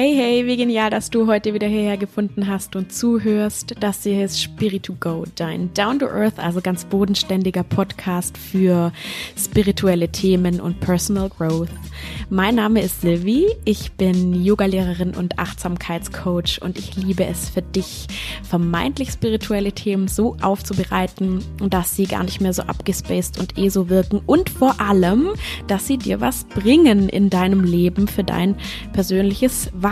Hey, hey, wie genial, dass du heute wieder hierher gefunden hast und zuhörst. Das hier ist Spirit to Go, dein Down to Earth, also ganz bodenständiger Podcast für spirituelle Themen und Personal Growth. Mein Name ist Sylvie, ich bin Yogalehrerin und Achtsamkeitscoach und ich liebe es für dich, vermeintlich spirituelle Themen so aufzubereiten, dass sie gar nicht mehr so abgespaced und eh so wirken und vor allem, dass sie dir was bringen in deinem Leben für dein persönliches Wachstum.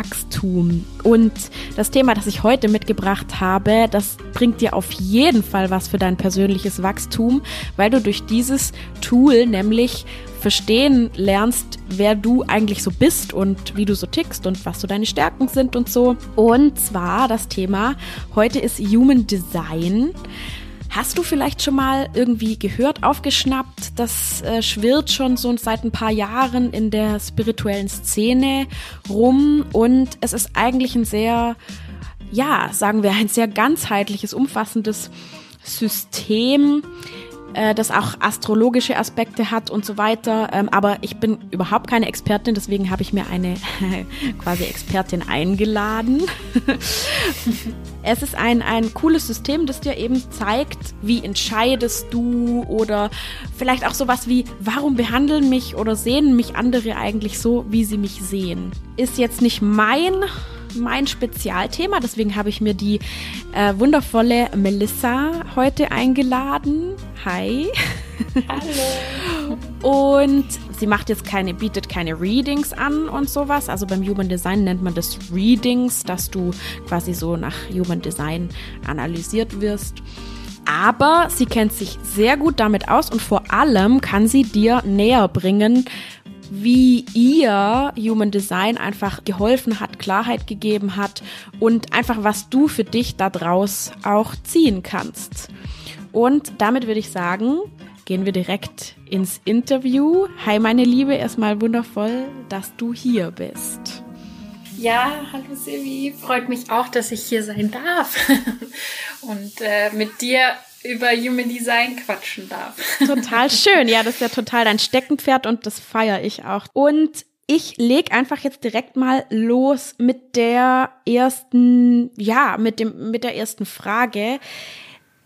Und das Thema, das ich heute mitgebracht habe, das bringt dir auf jeden Fall was für dein persönliches Wachstum, weil du durch dieses Tool nämlich verstehen lernst, wer du eigentlich so bist und wie du so tickst und was so deine Stärken sind und so. Und zwar das Thema heute ist Human Design. Hast du vielleicht schon mal irgendwie gehört, aufgeschnappt? Das äh, schwirrt schon so seit ein paar Jahren in der spirituellen Szene rum und es ist eigentlich ein sehr, ja, sagen wir, ein sehr ganzheitliches, umfassendes System, äh, das auch astrologische Aspekte hat und so weiter. Ähm, aber ich bin überhaupt keine Expertin, deswegen habe ich mir eine quasi Expertin eingeladen. es ist ein, ein cooles System, das dir eben zeigt, wie entscheidest du oder vielleicht auch sowas wie, warum behandeln mich oder sehen mich andere eigentlich so, wie sie mich sehen. Ist jetzt nicht mein mein Spezialthema. Deswegen habe ich mir die äh, wundervolle Melissa heute eingeladen. Hi. Hallo. Und sie macht jetzt keine, bietet keine Readings an und sowas. Also beim Human Design nennt man das Readings, dass du quasi so nach Human Design analysiert wirst. Aber sie kennt sich sehr gut damit aus und vor allem kann sie dir näher bringen, wie ihr Human Design einfach geholfen hat, Klarheit gegeben hat und einfach was du für dich daraus auch ziehen kannst. Und damit würde ich sagen, gehen wir direkt ins Interview. Hi meine Liebe, erstmal wundervoll, dass du hier bist. Ja, hallo Silvi, freut mich auch, dass ich hier sein darf und äh, mit dir über Human Design quatschen darf. Total schön. Ja, das ist ja total dein Steckenpferd und das feiere ich auch. Und ich leg einfach jetzt direkt mal los mit der ersten, ja, mit dem, mit der ersten Frage.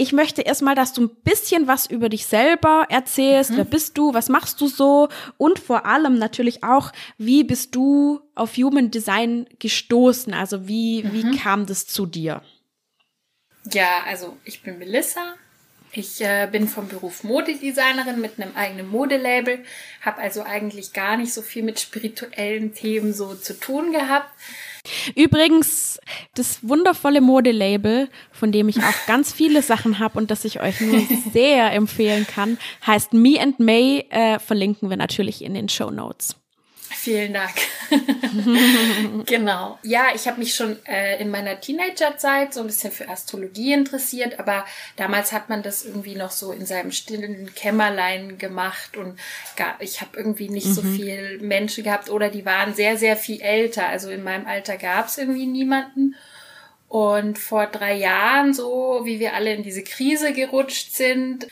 Ich möchte erstmal, dass du ein bisschen was über dich selber erzählst. Mhm. Wer bist du? Was machst du so? Und vor allem natürlich auch, wie bist du auf Human Design gestoßen? Also wie, mhm. wie kam das zu dir? Ja, also ich bin Melissa. Ich äh, bin vom Beruf Modedesignerin mit einem eigenen Modelabel, habe also eigentlich gar nicht so viel mit spirituellen Themen so zu tun gehabt. Übrigens, das wundervolle Modelabel, von dem ich auch ganz viele Sachen habe und das ich euch nur sehr empfehlen kann, heißt Me and May, äh, verlinken wir natürlich in den Show Notes. Vielen Dank. genau. Ja, ich habe mich schon äh, in meiner Teenagerzeit so ein bisschen für Astrologie interessiert, aber damals hat man das irgendwie noch so in seinem stillen Kämmerlein gemacht und gar, ich habe irgendwie nicht mhm. so viel Menschen gehabt oder die waren sehr, sehr viel älter. Also in meinem Alter gab es irgendwie niemanden. Und vor drei Jahren, so wie wir alle in diese Krise gerutscht sind,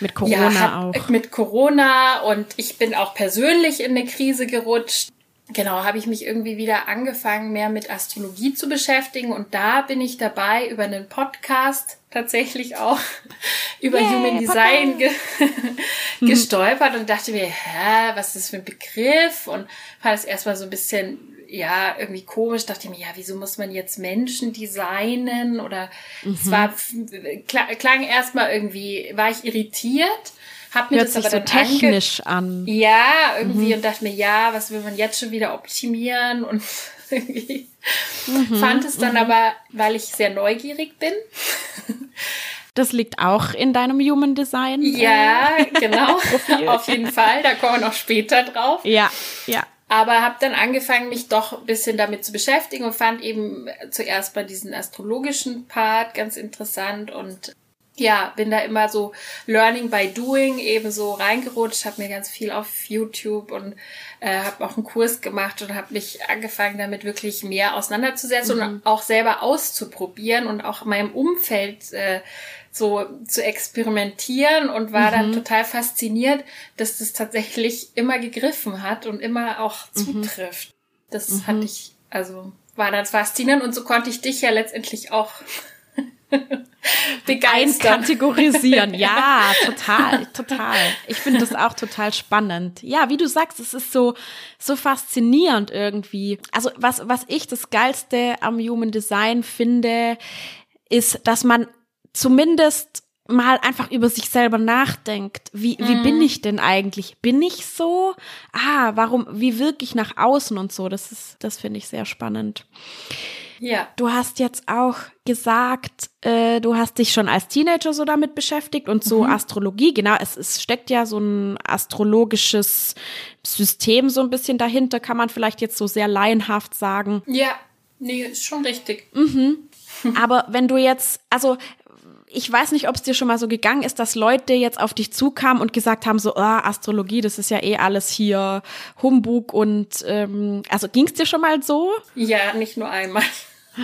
mit Corona ja, auch. Mit Corona und ich bin auch persönlich in eine Krise gerutscht. Genau, habe ich mich irgendwie wieder angefangen, mehr mit Astrologie zu beschäftigen und da bin ich dabei über einen Podcast tatsächlich auch über yeah, Human Design ge gestolpert und dachte mir, hä, was ist das für ein Begriff? Und fand es erstmal so ein bisschen ja, irgendwie komisch, dachte ich mir, ja, wieso muss man jetzt Menschen designen? Oder mhm. es war, klang erstmal irgendwie, war ich irritiert, hab mir Hört das aber dann so technisch an. Ja, irgendwie mhm. und dachte mir, ja, was will man jetzt schon wieder optimieren? Und irgendwie mhm. fand es dann mhm. aber, weil ich sehr neugierig bin. Das liegt auch in deinem Human Design. Ja, äh, genau. Auf jeden Fall. Da kommen wir noch später drauf. Ja, ja. Aber habe dann angefangen, mich doch ein bisschen damit zu beschäftigen und fand eben zuerst bei diesen astrologischen Part ganz interessant und ja, bin da immer so Learning by Doing eben so reingerutscht, habe mir ganz viel auf YouTube und äh, habe auch einen Kurs gemacht und habe mich angefangen, damit wirklich mehr auseinanderzusetzen mhm. und auch selber auszuprobieren und auch in meinem Umfeld äh, so zu experimentieren und war mhm. dann total fasziniert, dass das tatsächlich immer gegriffen hat und immer auch mhm. zutrifft. Das mhm. hatte ich also war das faszinierend und so konnte ich dich ja letztendlich auch begeistern. Einkategorisieren, ja, total, total. Ich finde das auch total spannend. Ja, wie du sagst, es ist so, so faszinierend irgendwie. Also was, was ich das Geilste am Human Design finde, ist, dass man zumindest mal einfach über sich selber nachdenkt. Wie, wie mhm. bin ich denn eigentlich? Bin ich so? Ah, warum, wie wirke ich nach außen und so? Das ist, das finde ich sehr spannend. Ja. Du hast jetzt auch gesagt, äh, du hast dich schon als Teenager so damit beschäftigt und so mhm. Astrologie, genau, es, es steckt ja so ein astrologisches System so ein bisschen dahinter, kann man vielleicht jetzt so sehr laienhaft sagen. Ja, nee, ist schon richtig. Mhm. Aber wenn du jetzt, also ich weiß nicht, ob es dir schon mal so gegangen ist, dass Leute jetzt auf dich zukamen und gesagt haben, so, oh, Astrologie, das ist ja eh alles hier Humbug und ähm, also ging es dir schon mal so? Ja, nicht nur einmal.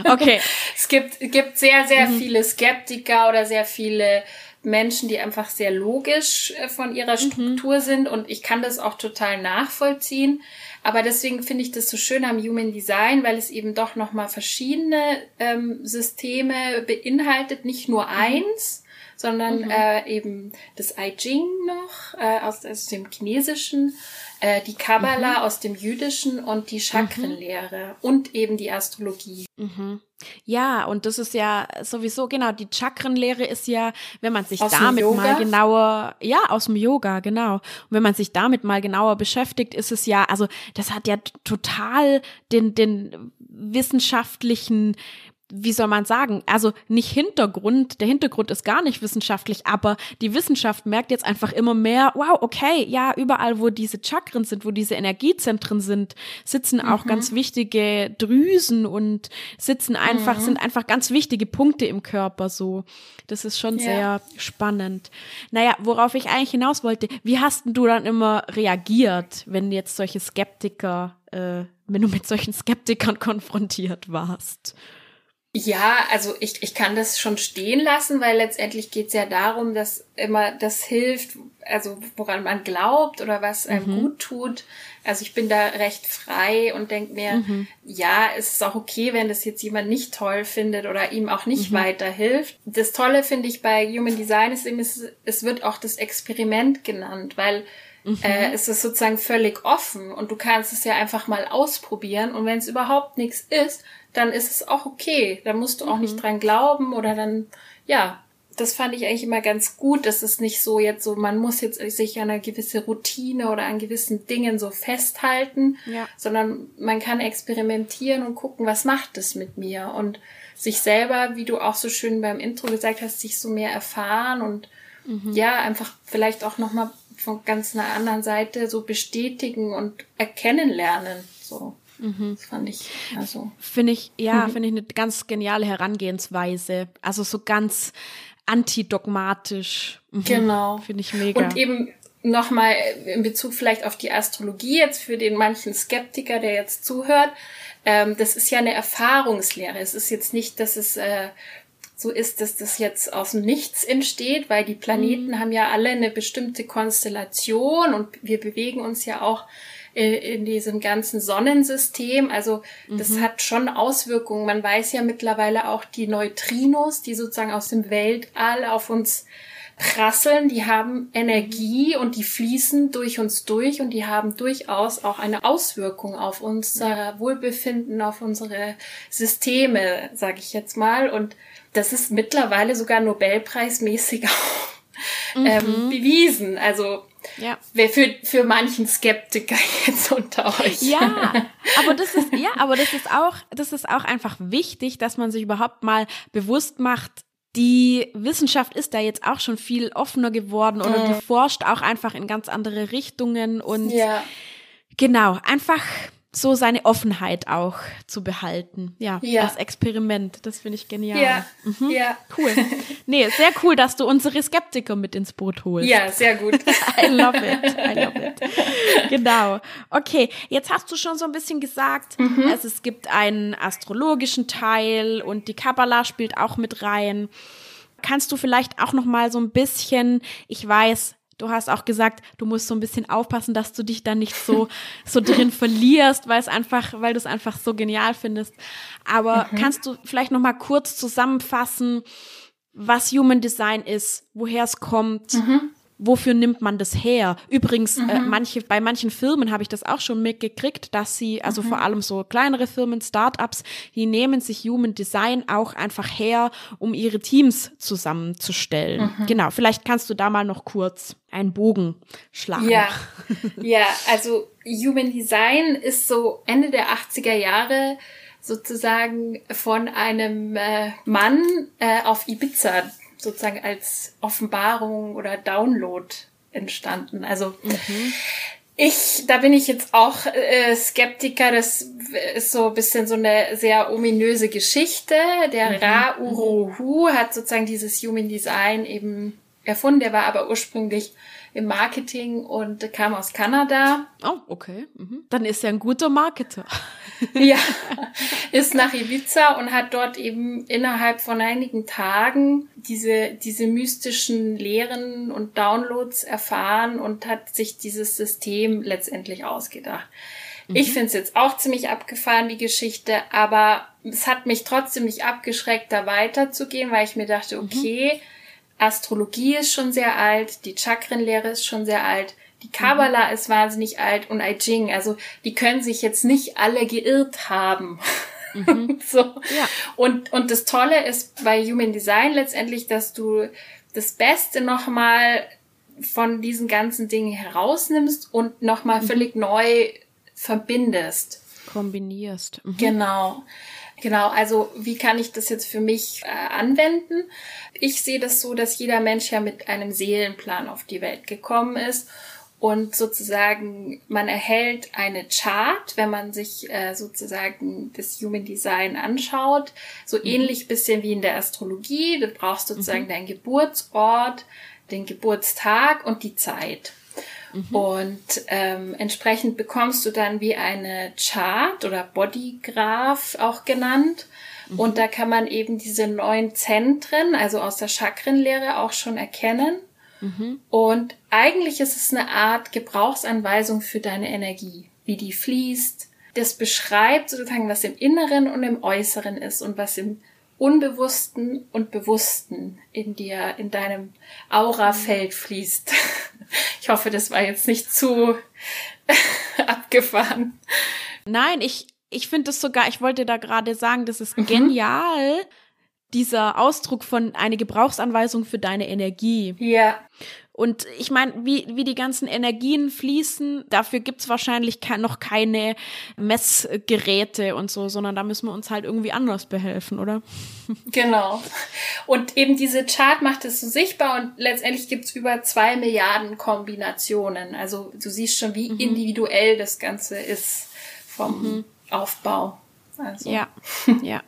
Okay. es gibt, gibt sehr, sehr mhm. viele Skeptiker oder sehr viele Menschen, die einfach sehr logisch äh, von ihrer mhm. Struktur mhm. sind und ich kann das auch total nachvollziehen. Aber deswegen finde ich das so schön am Human Design, weil es eben doch nochmal verschiedene ähm, Systeme beinhaltet, nicht nur mhm. eins, sondern mhm. äh, eben das I Ching noch äh, aus, aus dem Chinesischen, äh, die Kabbala mhm. aus dem Jüdischen und die Chakrenlehre mhm. und eben die Astrologie. Mhm. Ja, und das ist ja sowieso, genau, die Chakrenlehre ist ja, wenn man sich aus damit mal genauer, ja, aus dem Yoga, genau. Und wenn man sich damit mal genauer beschäftigt, ist es ja, also das hat ja total den, den wissenschaftlichen wie soll man sagen, also nicht Hintergrund, der Hintergrund ist gar nicht wissenschaftlich, aber die Wissenschaft merkt jetzt einfach immer mehr, wow, okay, ja, überall, wo diese Chakren sind, wo diese Energiezentren sind, sitzen auch mhm. ganz wichtige Drüsen und sitzen einfach, mhm. sind einfach ganz wichtige Punkte im Körper so. Das ist schon ja. sehr spannend. Naja, worauf ich eigentlich hinaus wollte, wie hast du dann immer reagiert, wenn jetzt solche Skeptiker, äh, wenn du mit solchen Skeptikern konfrontiert warst? Ja, also ich, ich kann das schon stehen lassen, weil letztendlich geht's ja darum, dass immer das hilft, also woran man glaubt oder was einem mhm. gut tut. Also ich bin da recht frei und denke mir, mhm. ja, es ist auch okay, wenn das jetzt jemand nicht toll findet oder ihm auch nicht mhm. weiterhilft. Das Tolle finde ich bei Human Design ist eben, es, es wird auch das Experiment genannt, weil Mhm. Äh, es ist sozusagen völlig offen und du kannst es ja einfach mal ausprobieren und wenn es überhaupt nichts ist, dann ist es auch okay. Da musst du auch mhm. nicht dran glauben oder dann, ja, das fand ich eigentlich immer ganz gut. Das ist nicht so jetzt so, man muss jetzt sich an einer gewisse Routine oder an gewissen Dingen so festhalten, ja. sondern man kann experimentieren und gucken, was macht es mit mir und sich selber, wie du auch so schön beim Intro gesagt hast, sich so mehr erfahren und mhm. ja, einfach vielleicht auch nochmal von ganz einer anderen Seite so bestätigen und erkennen lernen, so. Mhm. Das fand ich, also. Finde ich, ja, mhm. finde ich eine ganz geniale Herangehensweise. Also so ganz antidogmatisch. Mhm. Genau. Finde ich mega. Und eben nochmal in Bezug vielleicht auf die Astrologie jetzt für den manchen Skeptiker, der jetzt zuhört. Ähm, das ist ja eine Erfahrungslehre. Es ist jetzt nicht, dass es äh, so ist, dass das jetzt aus dem Nichts entsteht, weil die Planeten mhm. haben ja alle eine bestimmte Konstellation und wir bewegen uns ja auch in diesem ganzen Sonnensystem. Also das mhm. hat schon Auswirkungen. Man weiß ja mittlerweile auch die Neutrinos, die sozusagen aus dem Weltall auf uns prasseln, die haben Energie und die fließen durch uns durch und die haben durchaus auch eine Auswirkung auf unser ja. Wohlbefinden, auf unsere Systeme, sage ich jetzt mal. Und das ist mittlerweile sogar Nobelpreismäßig auch ähm, mhm. ähm, bewiesen. Also ja. Wer für, für manchen Skeptiker jetzt unter euch. Ja, aber das ist, ja, aber das ist auch, das ist auch einfach wichtig, dass man sich überhaupt mal bewusst macht, die Wissenschaft ist da jetzt auch schon viel offener geworden oder mhm. die forscht auch einfach in ganz andere Richtungen und ja. genau, einfach so seine Offenheit auch zu behalten. Ja, ja. als Experiment. Das finde ich genial. Ja. Mhm. ja. Cool. Nee, sehr cool, dass du unsere Skeptiker mit ins Boot holst. Ja, sehr gut. I love it. I love it. Genau. Okay, jetzt hast du schon so ein bisschen gesagt, mhm. also es gibt einen astrologischen Teil und die Kabbalah spielt auch mit rein. Kannst du vielleicht auch noch mal so ein bisschen, ich weiß, Du hast auch gesagt, du musst so ein bisschen aufpassen, dass du dich da nicht so, so drin verlierst, weil es einfach, weil du es einfach so genial findest. Aber mhm. kannst du vielleicht noch mal kurz zusammenfassen, was Human Design ist, woher es kommt? Mhm wofür nimmt man das her? Übrigens, äh, mhm. äh, manche, bei manchen Firmen habe ich das auch schon mitgekriegt, dass sie, also mhm. vor allem so kleinere Firmen, Startups, die nehmen sich Human Design auch einfach her, um ihre Teams zusammenzustellen. Mhm. Genau, vielleicht kannst du da mal noch kurz einen Bogen schlagen. Ja, ja, also Human Design ist so Ende der 80er Jahre sozusagen von einem äh, Mann äh, auf Ibiza sozusagen als Offenbarung oder Download entstanden. Also mhm. ich, da bin ich jetzt auch äh, Skeptiker. Das ist so ein bisschen so eine sehr ominöse Geschichte. Der mhm. Ra Uruhu hat sozusagen dieses Human Design eben erfunden. Der war aber ursprünglich im Marketing und kam aus Kanada. Oh, okay. Mhm. Dann ist er ein guter Marketer. Ja, ist nach Ibiza und hat dort eben innerhalb von einigen Tagen diese, diese mystischen Lehren und Downloads erfahren und hat sich dieses System letztendlich ausgedacht. Mhm. Ich finde es jetzt auch ziemlich abgefahren, die Geschichte, aber es hat mich trotzdem nicht abgeschreckt, da weiterzugehen, weil ich mir dachte, mhm. okay, mhm. Astrologie ist schon sehr alt, die Chakrenlehre ist schon sehr alt, die Kabbalah mhm. ist wahnsinnig alt und I Ching, also die können sich jetzt nicht alle geirrt haben. Mhm. so. Ja. Und, und das Tolle ist bei Human Design letztendlich, dass du das Beste nochmal von diesen ganzen Dingen herausnimmst und nochmal mhm. völlig neu verbindest. Kombinierst. Mhm. Genau. Genau, also wie kann ich das jetzt für mich äh, anwenden? Ich sehe das so, dass jeder Mensch ja mit einem Seelenplan auf die Welt gekommen ist und sozusagen man erhält eine Chart, wenn man sich äh, sozusagen das Human Design anschaut, so mhm. ähnlich bisschen wie in der Astrologie. Du brauchst sozusagen mhm. deinen Geburtsort, den Geburtstag und die Zeit. Mhm. Und ähm, entsprechend bekommst du dann wie eine Chart oder Bodygraph auch genannt. Mhm. Und da kann man eben diese neun Zentren, also aus der Chakrenlehre auch schon erkennen. Mhm. Und eigentlich ist es eine Art Gebrauchsanweisung für deine Energie, wie die fließt. Das beschreibt sozusagen, was im Inneren und im Äußeren ist und was im Unbewussten und Bewussten in dir, in deinem Aurafeld fließt. Ich hoffe, das war jetzt nicht zu abgefahren. Nein, ich, ich finde es sogar, ich wollte da gerade sagen, das ist mhm. Dieser Ausdruck von eine Gebrauchsanweisung für deine Energie. Ja. Und ich meine, wie, wie die ganzen Energien fließen, dafür gibt's wahrscheinlich noch keine Messgeräte und so, sondern da müssen wir uns halt irgendwie anders behelfen, oder? Genau. Und eben diese Chart macht es so sichtbar und letztendlich gibt's über zwei Milliarden Kombinationen. Also du siehst schon, wie mhm. individuell das Ganze ist vom mhm. Aufbau. Also. Ja, ja.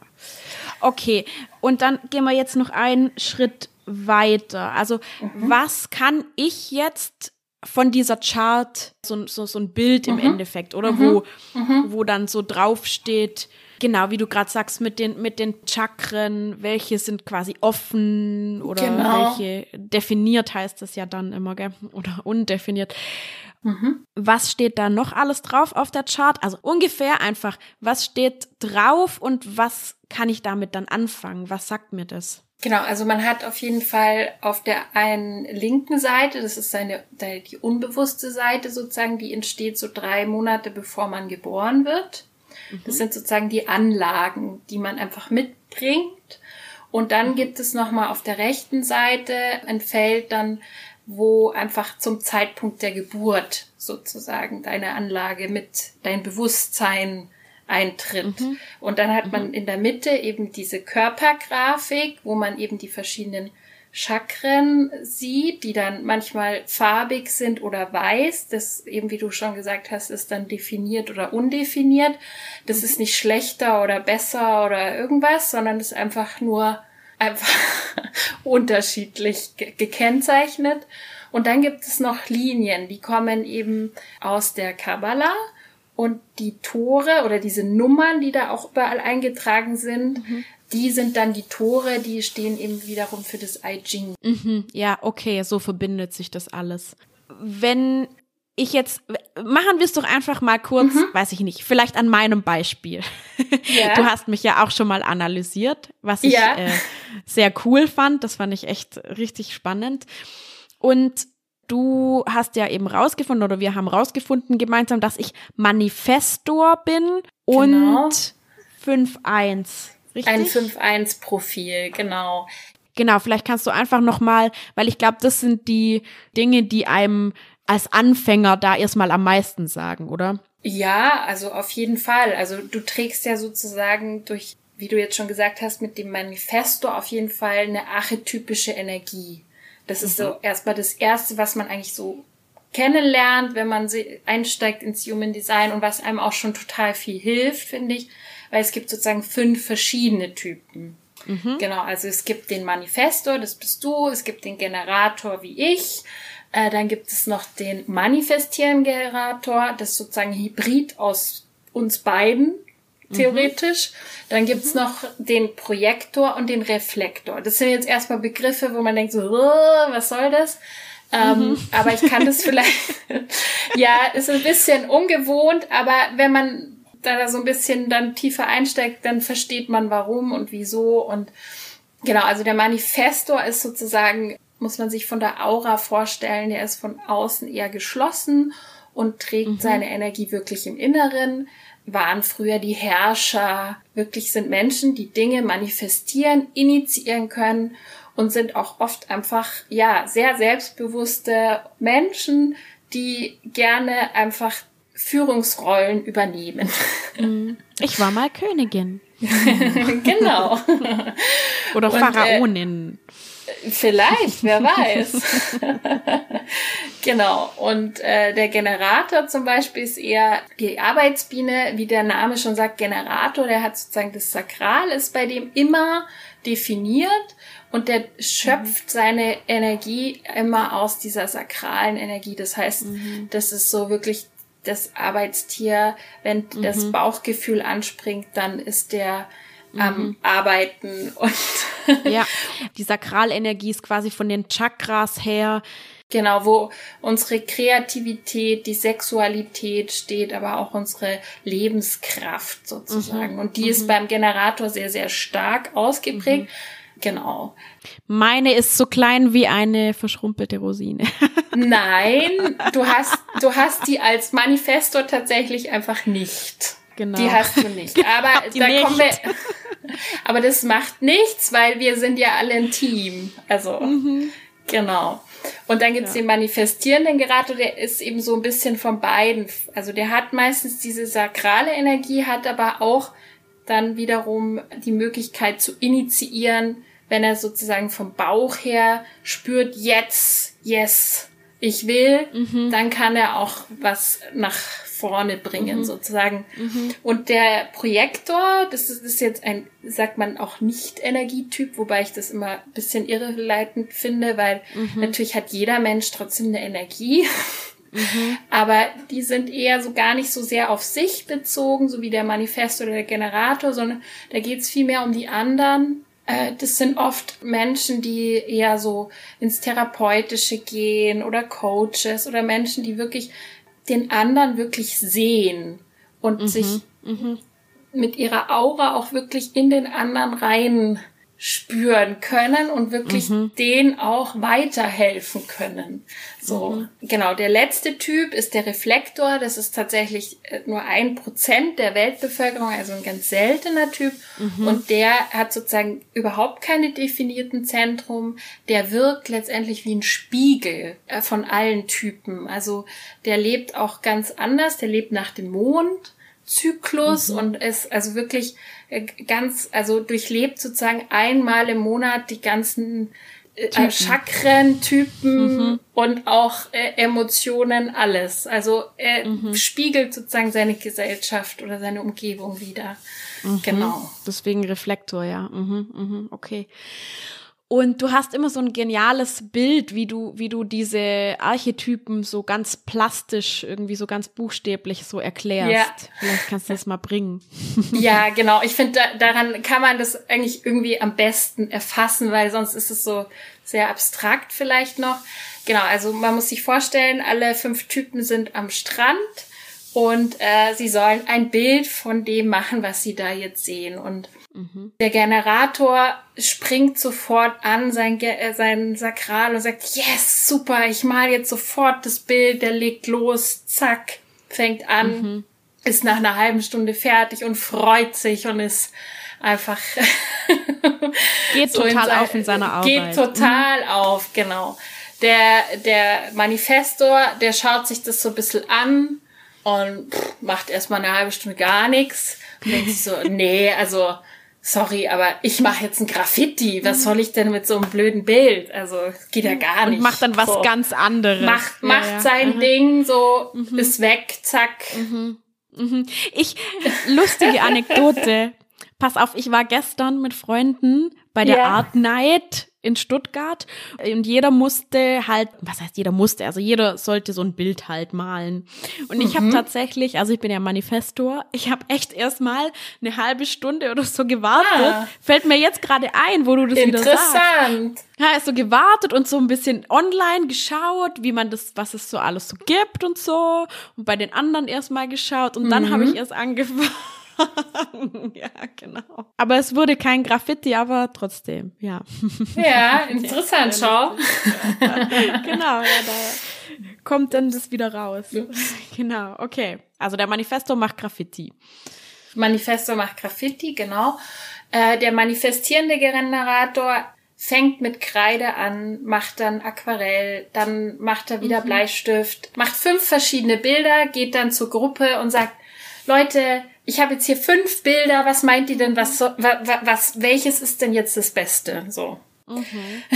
Okay, und dann gehen wir jetzt noch einen Schritt weiter. Also mhm. was kann ich jetzt von dieser Chart, so, so, so ein Bild im mhm. Endeffekt, oder mhm. wo, mhm. wo dann so draufsteht, genau, wie du gerade sagst, mit den, mit den Chakren, welche sind quasi offen oder genau. welche definiert heißt das ja dann immer, gell? oder undefiniert. Mhm. Was steht da noch alles drauf auf der Chart? Also ungefähr einfach, was steht drauf und was kann ich damit dann anfangen? Was sagt mir das? Genau, also man hat auf jeden Fall auf der einen linken Seite, das ist seine, die unbewusste Seite sozusagen, die entsteht so drei Monate bevor man geboren wird. Mhm. Das sind sozusagen die Anlagen, die man einfach mitbringt. Und dann mhm. gibt es nochmal auf der rechten Seite ein Feld dann, wo einfach zum Zeitpunkt der Geburt sozusagen deine Anlage mit dein Bewusstsein eintritt. Mhm. Und dann hat man mhm. in der Mitte eben diese Körpergrafik, wo man eben die verschiedenen Chakren sieht, die dann manchmal farbig sind oder weiß. Das eben, wie du schon gesagt hast, ist dann definiert oder undefiniert. Das mhm. ist nicht schlechter oder besser oder irgendwas, sondern ist einfach nur einfach unterschiedlich gekennzeichnet. Und dann gibt es noch Linien, die kommen eben aus der Kabbalah Und die Tore oder diese Nummern, die da auch überall eingetragen sind, mhm. die sind dann die Tore, die stehen eben wiederum für das I Ching. Mhm. Ja, okay, so verbindet sich das alles. Wenn ich jetzt, machen wir es doch einfach mal kurz, mhm. weiß ich nicht, vielleicht an meinem Beispiel. Ja. Du hast mich ja auch schon mal analysiert, was ich ja. äh, sehr cool fand. Das fand ich echt richtig spannend. Und du hast ja eben rausgefunden oder wir haben rausgefunden gemeinsam, dass ich Manifestor bin genau. und 5-1. Richtig? Ein 5-1-Profil, genau. Genau, vielleicht kannst du einfach nochmal, weil ich glaube, das sind die Dinge, die einem als Anfänger da erstmal am meisten sagen, oder? Ja, also auf jeden Fall. Also du trägst ja sozusagen durch, wie du jetzt schon gesagt hast, mit dem Manifesto auf jeden Fall eine archetypische Energie. Das mhm. ist so mhm. erstmal das Erste, was man eigentlich so kennenlernt, wenn man einsteigt ins Human Design und was einem auch schon total viel hilft, finde ich, weil es gibt sozusagen fünf verschiedene Typen. Mhm. Genau, also es gibt den Manifestor, das bist du, es gibt den Generator wie ich, äh, dann gibt es noch den manifestierenden Generator, das ist sozusagen Hybrid aus uns beiden, theoretisch. Mhm. Dann gibt's mhm. noch den Projektor und den Reflektor. Das sind jetzt erstmal Begriffe, wo man denkt so, was soll das? Ähm, mhm. aber ich kann das vielleicht, ja, ist ein bisschen ungewohnt, aber wenn man da so ein bisschen dann tiefer einsteigt, dann versteht man warum und wieso und genau, also der Manifestor ist sozusagen, muss man sich von der Aura vorstellen, der ist von außen eher geschlossen und trägt mhm. seine Energie wirklich im Inneren waren früher die Herrscher, wirklich sind Menschen, die Dinge manifestieren, initiieren können und sind auch oft einfach, ja, sehr selbstbewusste Menschen, die gerne einfach Führungsrollen übernehmen. Mhm. Ich war mal Königin. genau. Oder Pharaonin. Vielleicht, wer weiß. genau. Und äh, der Generator zum Beispiel ist eher die Arbeitsbiene, wie der Name schon sagt, Generator, der hat sozusagen das Sakral, ist bei dem immer definiert und der schöpft mhm. seine Energie immer aus dieser sakralen Energie. Das heißt, mhm. das ist so wirklich das Arbeitstier, wenn mhm. das Bauchgefühl anspringt, dann ist der am mhm. Arbeiten und ja, die Sakralenergie ist quasi von den Chakras her. Genau, wo unsere Kreativität, die Sexualität steht, aber auch unsere Lebenskraft sozusagen. Mhm. Und die mhm. ist beim Generator sehr, sehr stark ausgeprägt. Mhm. Genau. Meine ist so klein wie eine verschrumpelte Rosine. Nein, du hast, du hast die als Manifestor tatsächlich einfach nicht. Genau. Die hast du nicht. Aber da nicht. kommen wir. Aber das macht nichts, weil wir sind ja alle ein Team. Also, mhm. genau. Und dann gibt's ja. den manifestierenden Gerato, der ist eben so ein bisschen von beiden. Also der hat meistens diese sakrale Energie, hat aber auch dann wiederum die Möglichkeit zu initiieren, wenn er sozusagen vom Bauch her spürt, jetzt, yes, ich will, mhm. dann kann er auch was nach vorne bringen, mhm. sozusagen. Mhm. Und der Projektor, das ist, ist, jetzt ein, sagt man auch nicht Energietyp, wobei ich das immer ein bisschen irreleitend finde, weil mhm. natürlich hat jeder Mensch trotzdem eine Energie. Mhm. Aber die sind eher so gar nicht so sehr auf sich bezogen, so wie der Manifest oder der Generator, sondern da geht es viel mehr um die anderen. Äh, das sind oft Menschen, die eher so ins Therapeutische gehen oder Coaches oder Menschen, die wirklich den anderen wirklich sehen und mhm. sich mhm. mit ihrer Aura auch wirklich in den anderen rein spüren können und wirklich mhm. denen auch weiterhelfen können. So, mhm. genau. Der letzte Typ ist der Reflektor. Das ist tatsächlich äh, nur ein Prozent der Weltbevölkerung, also ein ganz seltener Typ. Mhm. Und der hat sozusagen überhaupt keine definierten Zentrum. Der wirkt letztendlich wie ein Spiegel äh, von allen Typen. Also der lebt auch ganz anders. Der lebt nach dem Mond. Zyklus mhm. und ist also wirklich äh, ganz, also durchlebt sozusagen einmal im Monat die ganzen äh, Chakren, Typen mhm. und auch äh, Emotionen, alles. Also er mhm. spiegelt sozusagen seine Gesellschaft oder seine Umgebung wieder. Mhm. Genau. Deswegen Reflektor, ja. Mhm, mhm, okay. Und du hast immer so ein geniales Bild, wie du, wie du diese Archetypen so ganz plastisch, irgendwie so ganz buchstäblich so erklärst. Ja. Vielleicht kannst du das mal bringen. Ja, genau. Ich finde, da, daran kann man das eigentlich irgendwie am besten erfassen, weil sonst ist es so sehr abstrakt vielleicht noch. Genau, also man muss sich vorstellen, alle fünf Typen sind am Strand und äh, sie sollen ein Bild von dem machen, was sie da jetzt sehen. Und mhm. der Generator springt sofort an sein, äh, sein Sakral und sagt, yes, super, ich mal jetzt sofort das Bild, der legt los, zack, fängt an, mhm. ist nach einer halben Stunde fertig und freut sich und ist einfach geht so total in auf in seiner Arbeit. Geht total mhm. auf, genau. Der, der Manifestor, der schaut sich das so ein bisschen an und pff, macht erstmal eine halbe Stunde gar nichts. Und denkt sich so, nee, also sorry, aber ich mache jetzt ein Graffiti. Was soll ich denn mit so einem blöden Bild? Also geht ja gar nicht. Und macht dann was so. ganz anderes. Macht, macht ja, sein mhm. Ding, so mhm. ist weg, zack. Mhm. Mhm. Ich, lustige Anekdote. Pass auf, ich war gestern mit Freunden bei der ja. Art Night in Stuttgart und jeder musste halt, was heißt jeder musste, also jeder sollte so ein Bild halt malen. Und ich habe mhm. tatsächlich, also ich bin ja Manifestor, ich habe echt erstmal eine halbe Stunde oder so gewartet. Ah. Fällt mir jetzt gerade ein, wo du das wieder sagst. Interessant. Ja, so gewartet und so ein bisschen online geschaut, wie man das, was es so alles so gibt und so. Und bei den anderen erstmal geschaut und dann mhm. habe ich erst angefangen. ja, genau. Aber es wurde kein Graffiti, aber trotzdem, ja. Ja, interessant, schau. genau, ja, da kommt dann das wieder raus. Ja. Genau, okay. Also der Manifesto macht Graffiti. Manifesto macht Graffiti, genau. Äh, der manifestierende Generator fängt mit Kreide an, macht dann Aquarell, dann macht er wieder mhm. Bleistift, macht fünf verschiedene Bilder, geht dann zur Gruppe und sagt, Leute, ich habe jetzt hier fünf Bilder, was meint ihr denn, was, was, was welches ist denn jetzt das Beste? So. Mhm.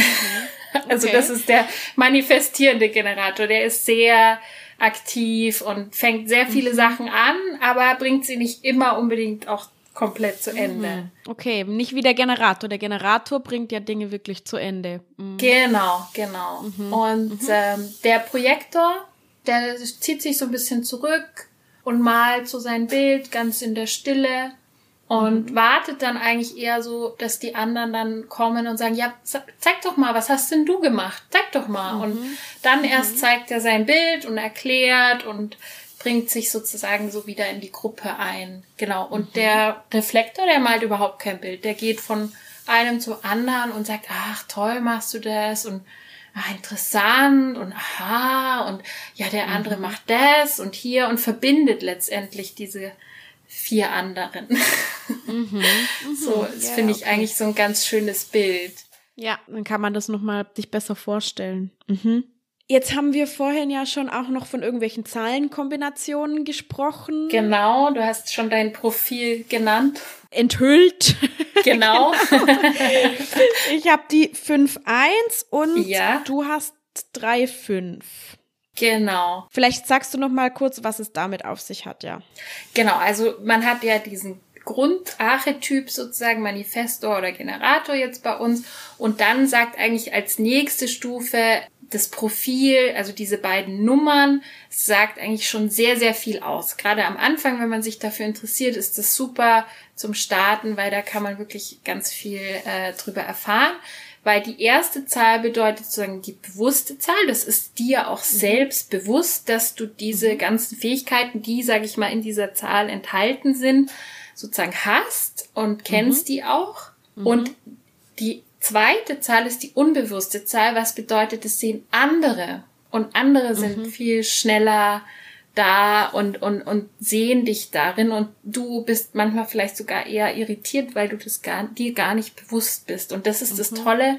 Also okay. das ist der manifestierende Generator, der ist sehr aktiv und fängt sehr viele mhm. Sachen an, aber bringt sie nicht immer unbedingt auch komplett zu Ende. Mhm. Okay, nicht wie der Generator. Der Generator bringt ja Dinge wirklich zu Ende. Mhm. Genau, genau. Mhm. Und mhm. ähm, der Projektor, der zieht sich so ein bisschen zurück, und malt so sein Bild ganz in der Stille und mhm. wartet dann eigentlich eher so, dass die anderen dann kommen und sagen, ja, zeig doch mal, was hast denn du gemacht? Zeig doch mal. Mhm. Und dann erst mhm. zeigt er sein Bild und erklärt und bringt sich sozusagen so wieder in die Gruppe ein. Genau. Und mhm. der Reflektor, der malt überhaupt kein Bild. Der geht von einem zum anderen und sagt, ach, toll machst du das und ah, interessant und aha und ja, der andere mhm. macht das und hier und verbindet letztendlich diese vier anderen. Mhm. Mhm. So, das ja, finde ich okay. eigentlich so ein ganz schönes Bild. Ja, dann kann man das nochmal sich besser vorstellen. Mhm. Jetzt haben wir vorhin ja schon auch noch von irgendwelchen Zahlenkombinationen gesprochen. Genau, du hast schon dein Profil genannt. Enthüllt. Genau. ich habe die 5-1 und ja. du hast 3-5. Genau. Vielleicht sagst du noch mal kurz, was es damit auf sich hat, ja. Genau, also man hat ja diesen Grundarchetyp sozusagen Manifestor oder Generator jetzt bei uns und dann sagt eigentlich als nächste Stufe das Profil, also diese beiden Nummern, sagt eigentlich schon sehr, sehr viel aus. Gerade am Anfang, wenn man sich dafür interessiert, ist das super zum Starten, weil da kann man wirklich ganz viel äh, drüber erfahren. Weil die erste Zahl bedeutet sozusagen die bewusste Zahl. Das ist dir auch mhm. selbst bewusst, dass du diese mhm. ganzen Fähigkeiten, die, sage ich mal, in dieser Zahl enthalten sind, sozusagen hast und kennst mhm. die auch. Mhm. Und die zweite Zahl ist die unbewusste Zahl, was bedeutet, es sehen andere. Und andere sind mhm. viel schneller da und, und, und sehen dich darin und du bist manchmal vielleicht sogar eher irritiert, weil du das gar, dir gar nicht bewusst bist. Und das ist mhm. das Tolle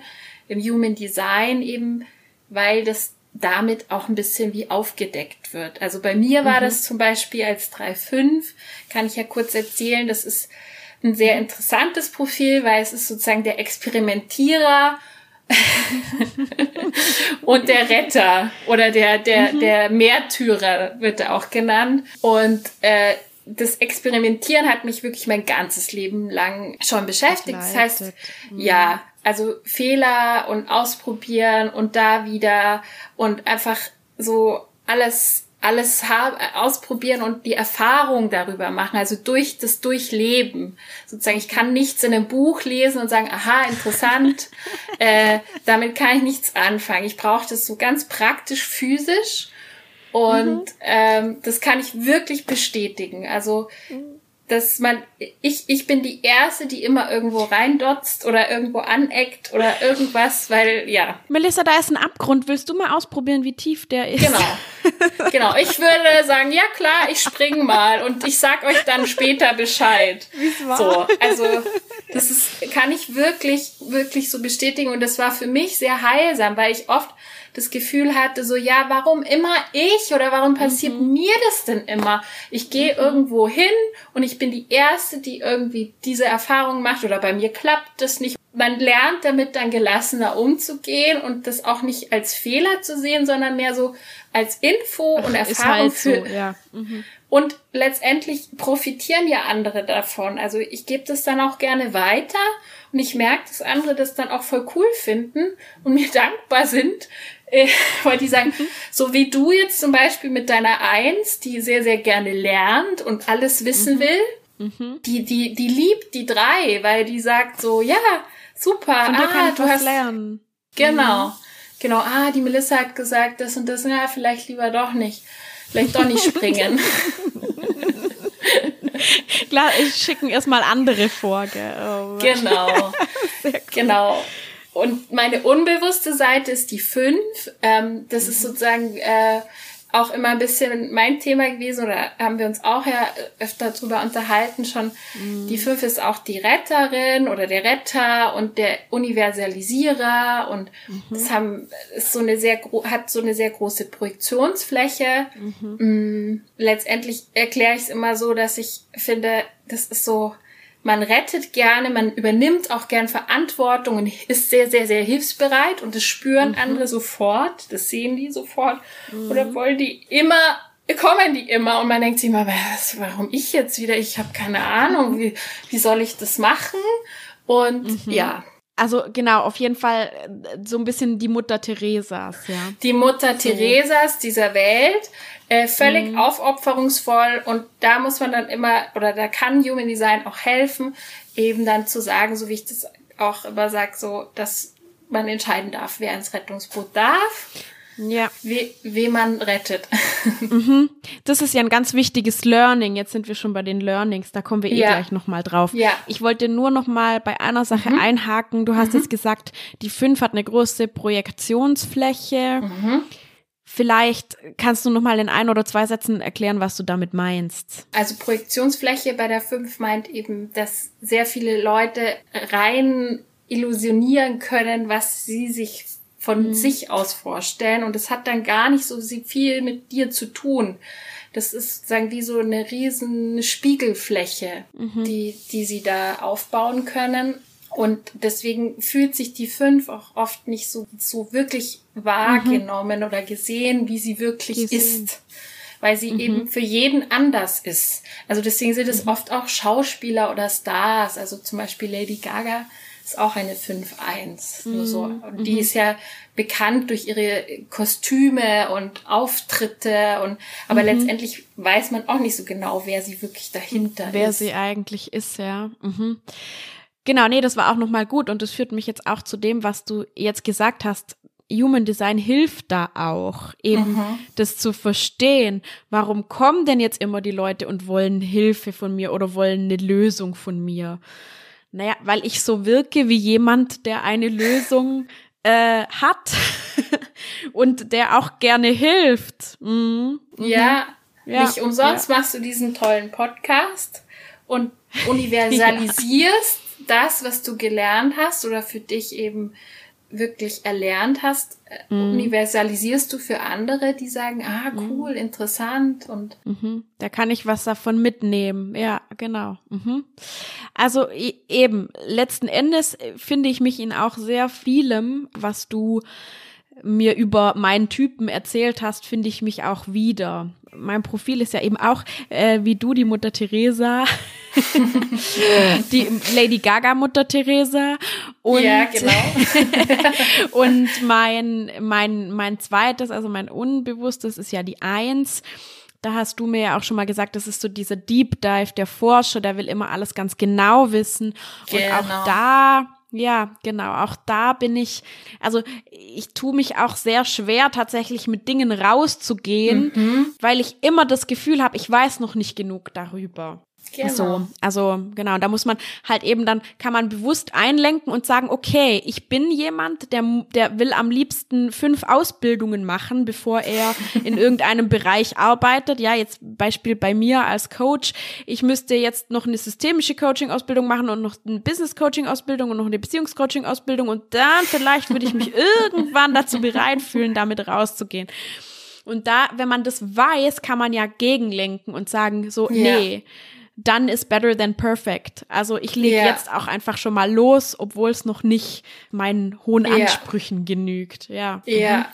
im Human Design eben, weil das damit auch ein bisschen wie aufgedeckt wird. Also bei mir war mhm. das zum Beispiel als 3.5, kann ich ja kurz erzählen, das ist ein sehr interessantes Profil, weil es ist sozusagen der Experimentierer und der Retter oder der der mhm. der Märtyrer wird er auch genannt und äh, das Experimentieren hat mich wirklich mein ganzes Leben lang schon beschäftigt. Das heißt, mhm. ja, also Fehler und ausprobieren und da wieder und einfach so alles alles ausprobieren und die Erfahrung darüber machen, also durch das Durchleben. Sozusagen, ich kann nichts in einem Buch lesen und sagen, aha, interessant, äh, damit kann ich nichts anfangen. Ich brauche das so ganz praktisch physisch und mhm. ähm, das kann ich wirklich bestätigen. Also mhm dass man, ich, ich bin die Erste, die immer irgendwo reindotzt oder irgendwo aneckt oder irgendwas, weil, ja. Melissa, da ist ein Abgrund. Willst du mal ausprobieren, wie tief der ist? Genau. genau. Ich würde sagen, ja klar, ich spring mal und ich sag euch dann später Bescheid. Wie's war. So, also, das ist, kann ich wirklich, wirklich so bestätigen und das war für mich sehr heilsam, weil ich oft das Gefühl hatte, so, ja, warum immer ich oder warum passiert mhm. mir das denn immer? Ich gehe mhm. irgendwo hin und ich bin die Erste, die irgendwie diese Erfahrung macht oder bei mir klappt das nicht. Man lernt damit dann gelassener umzugehen und das auch nicht als Fehler zu sehen, sondern mehr so als Info und Erfahrung halt für. So, ja. Mhm. Und letztendlich profitieren ja andere davon. Also ich gebe das dann auch gerne weiter und ich merke, dass andere das dann auch voll cool finden und mir dankbar sind, äh, weil die sagen, so wie du jetzt zum Beispiel mit deiner Eins, die sehr, sehr gerne lernt und alles wissen mhm. will, mhm. die, die, die liebt die drei, weil die sagt so, ja, super, Von ah, du hast lernen. Genau. Mhm. Genau, ah, die Melissa hat gesagt, das und das, ja, vielleicht lieber doch nicht. Vielleicht doch nicht springen. Klar, ich schicken erstmal andere vor, gell? Oh, genau. cool. Genau. Und meine unbewusste Seite ist die fünf. Ähm, das mhm. ist sozusagen äh, auch immer ein bisschen mein Thema gewesen oder haben wir uns auch ja öfter drüber unterhalten schon. Mhm. Die fünf ist auch die Retterin oder der Retter und der Universalisierer und mhm. das haben ist so eine sehr hat so eine sehr große Projektionsfläche. Mhm. Mm, letztendlich erkläre ich es immer so, dass ich finde, das ist so man rettet gerne, man übernimmt auch gern Verantwortung und ist sehr, sehr, sehr hilfsbereit und das spüren mhm. andere sofort, das sehen die sofort mhm. oder wollen die immer, kommen die immer und man denkt sich immer, was, warum ich jetzt wieder, ich habe keine Ahnung, wie, wie soll ich das machen und mhm. ja. Also genau, auf jeden Fall äh, so ein bisschen die Mutter Theresas, ja. Die Mutter so. Theresas dieser Welt, äh, völlig mhm. aufopferungsvoll und da muss man dann immer, oder da kann Human Design auch helfen, eben dann zu sagen, so wie ich das auch immer sage, so, dass man entscheiden darf, wer ins Rettungsboot darf. Ja. Wie, wie man rettet. Mhm. Das ist ja ein ganz wichtiges Learning. Jetzt sind wir schon bei den Learnings, da kommen wir eh ja. gleich nochmal drauf. Ja. Ich wollte nur nochmal bei einer Sache mhm. einhaken. Du hast mhm. jetzt gesagt, die 5 hat eine große Projektionsfläche. Mhm. Vielleicht kannst du noch mal in ein oder zwei Sätzen erklären, was du damit meinst. Also Projektionsfläche bei der 5 meint eben, dass sehr viele Leute rein illusionieren können, was sie sich von mhm. sich aus vorstellen. Und es hat dann gar nicht so viel mit dir zu tun. Das ist sagen wie so eine riesen Spiegelfläche, mhm. die, die sie da aufbauen können. Und deswegen fühlt sich die fünf auch oft nicht so, so wirklich wahrgenommen mhm. oder gesehen, wie sie wirklich gesehen. ist. Weil sie mhm. eben für jeden anders ist. Also deswegen sind es mhm. oft auch Schauspieler oder Stars. Also zum Beispiel Lady Gaga ist auch eine 5-1. Nur so. Mhm. Und die mhm. ist ja bekannt durch ihre Kostüme und Auftritte und aber mhm. letztendlich weiß man auch nicht so genau, wer sie wirklich dahinter wer ist. Wer sie eigentlich ist, ja. Mhm. Genau, nee, das war auch nochmal gut und das führt mich jetzt auch zu dem, was du jetzt gesagt hast. Human Design hilft da auch, eben mhm. das zu verstehen. Warum kommen denn jetzt immer die Leute und wollen Hilfe von mir oder wollen eine Lösung von mir? Naja, weil ich so wirke wie jemand, der eine Lösung äh, hat und der auch gerne hilft. Mhm. Ja, ja, nicht umsonst ja. machst du diesen tollen Podcast und universalisierst das, was du gelernt hast oder für dich eben wirklich erlernt hast, äh, mhm. universalisierst du für andere, die sagen, ah, mhm. cool, mhm. interessant und mhm. da kann ich was davon mitnehmen. Ja, genau. Mhm. Also eben, letzten Endes äh, finde ich mich in auch sehr vielem, was du mir über meinen Typen erzählt hast, finde ich mich auch wieder. Mein Profil ist ja eben auch äh, wie du, die Mutter Teresa, die Lady Gaga Mutter Teresa und ja, genau. und mein mein mein zweites, also mein Unbewusstes ist ja die Eins. Da hast du mir ja auch schon mal gesagt, das ist so dieser Deep Dive, der Forscher, der will immer alles ganz genau wissen. Genau. Und auch genau. da ja, genau. Auch da bin ich, also ich tue mich auch sehr schwer, tatsächlich mit Dingen rauszugehen, mhm. weil ich immer das Gefühl habe, ich weiß noch nicht genug darüber. Genau. So, also genau, da muss man halt eben dann kann man bewusst einlenken und sagen, okay, ich bin jemand, der der will am liebsten fünf Ausbildungen machen, bevor er in irgendeinem Bereich arbeitet. Ja, jetzt Beispiel bei mir als Coach, ich müsste jetzt noch eine systemische Coaching Ausbildung machen und noch eine Business Coaching Ausbildung und noch eine Beziehungs Coaching Ausbildung und dann vielleicht würde ich mich irgendwann dazu bereit fühlen, damit rauszugehen. Und da, wenn man das weiß, kann man ja gegenlenken und sagen so, ja. nee, done is better than perfect. Also ich lege yeah. jetzt auch einfach schon mal los, obwohl es noch nicht meinen hohen yeah. Ansprüchen genügt. Ja. Ja. Mhm.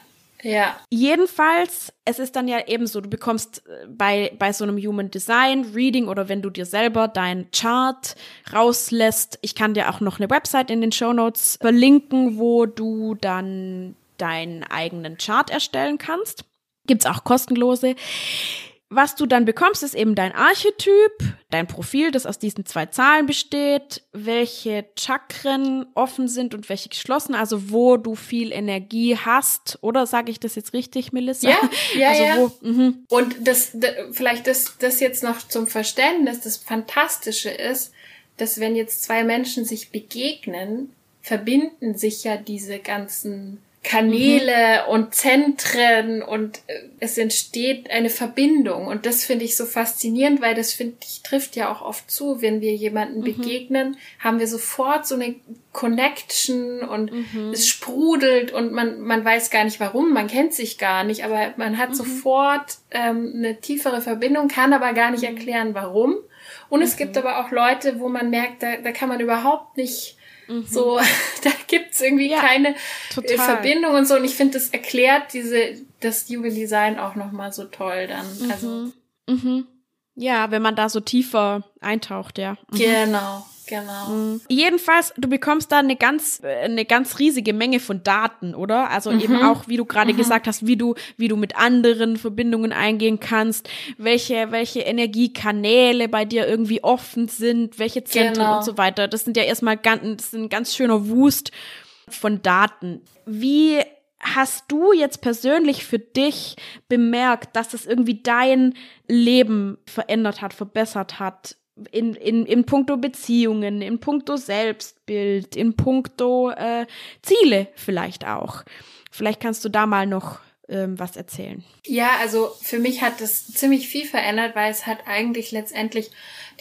Ja. Jedenfalls, es ist dann ja eben so, du bekommst äh, bei, bei so einem Human Design Reading oder wenn du dir selber dein Chart rauslässt, ich kann dir auch noch eine Website in den Show Notes verlinken, wo du dann deinen eigenen Chart erstellen kannst. Gibt's auch kostenlose. Was du dann bekommst, ist eben dein Archetyp, dein Profil, das aus diesen zwei Zahlen besteht, welche Chakren offen sind und welche geschlossen, also wo du viel Energie hast. Oder sage ich das jetzt richtig, Melissa? Ja, ja, also ja. Wo, mhm. Und das, das, vielleicht das, das jetzt noch zum Verständnis, das Fantastische ist, dass wenn jetzt zwei Menschen sich begegnen, verbinden sich ja diese ganzen Kanäle mhm. und Zentren und äh, es entsteht eine Verbindung und das finde ich so faszinierend, weil das finde ich trifft ja auch oft zu, wenn wir jemanden mhm. begegnen, haben wir sofort so eine Connection und mhm. es sprudelt und man man weiß gar nicht warum, man kennt sich gar nicht, aber man hat mhm. sofort ähm, eine tiefere Verbindung, kann aber gar nicht mhm. erklären warum. Und es gibt mhm. aber auch Leute, wo man merkt, da, da kann man überhaupt nicht Mhm. So, da gibt's irgendwie ja, keine äh, total. Verbindung und so. Und ich finde, das erklärt diese, das Human Design auch nochmal so toll dann. Mhm. Also. Mhm. Ja, wenn man da so tiefer eintaucht, ja. Mhm. Genau. Genau. Mhm. Jedenfalls, du bekommst da eine ganz, eine ganz riesige Menge von Daten, oder? Also mhm. eben auch, wie du gerade mhm. gesagt hast, wie du, wie du mit anderen Verbindungen eingehen kannst, welche, welche Energiekanäle bei dir irgendwie offen sind, welche Zentren genau. und so weiter. Das sind ja erstmal ganz, das ist ein ganz schöner Wust von Daten. Wie hast du jetzt persönlich für dich bemerkt, dass das irgendwie dein Leben verändert hat, verbessert hat? In, in, in puncto Beziehungen, in puncto Selbstbild, in puncto äh, Ziele vielleicht auch. Vielleicht kannst du da mal noch ähm, was erzählen. Ja, also für mich hat das ziemlich viel verändert, weil es hat eigentlich letztendlich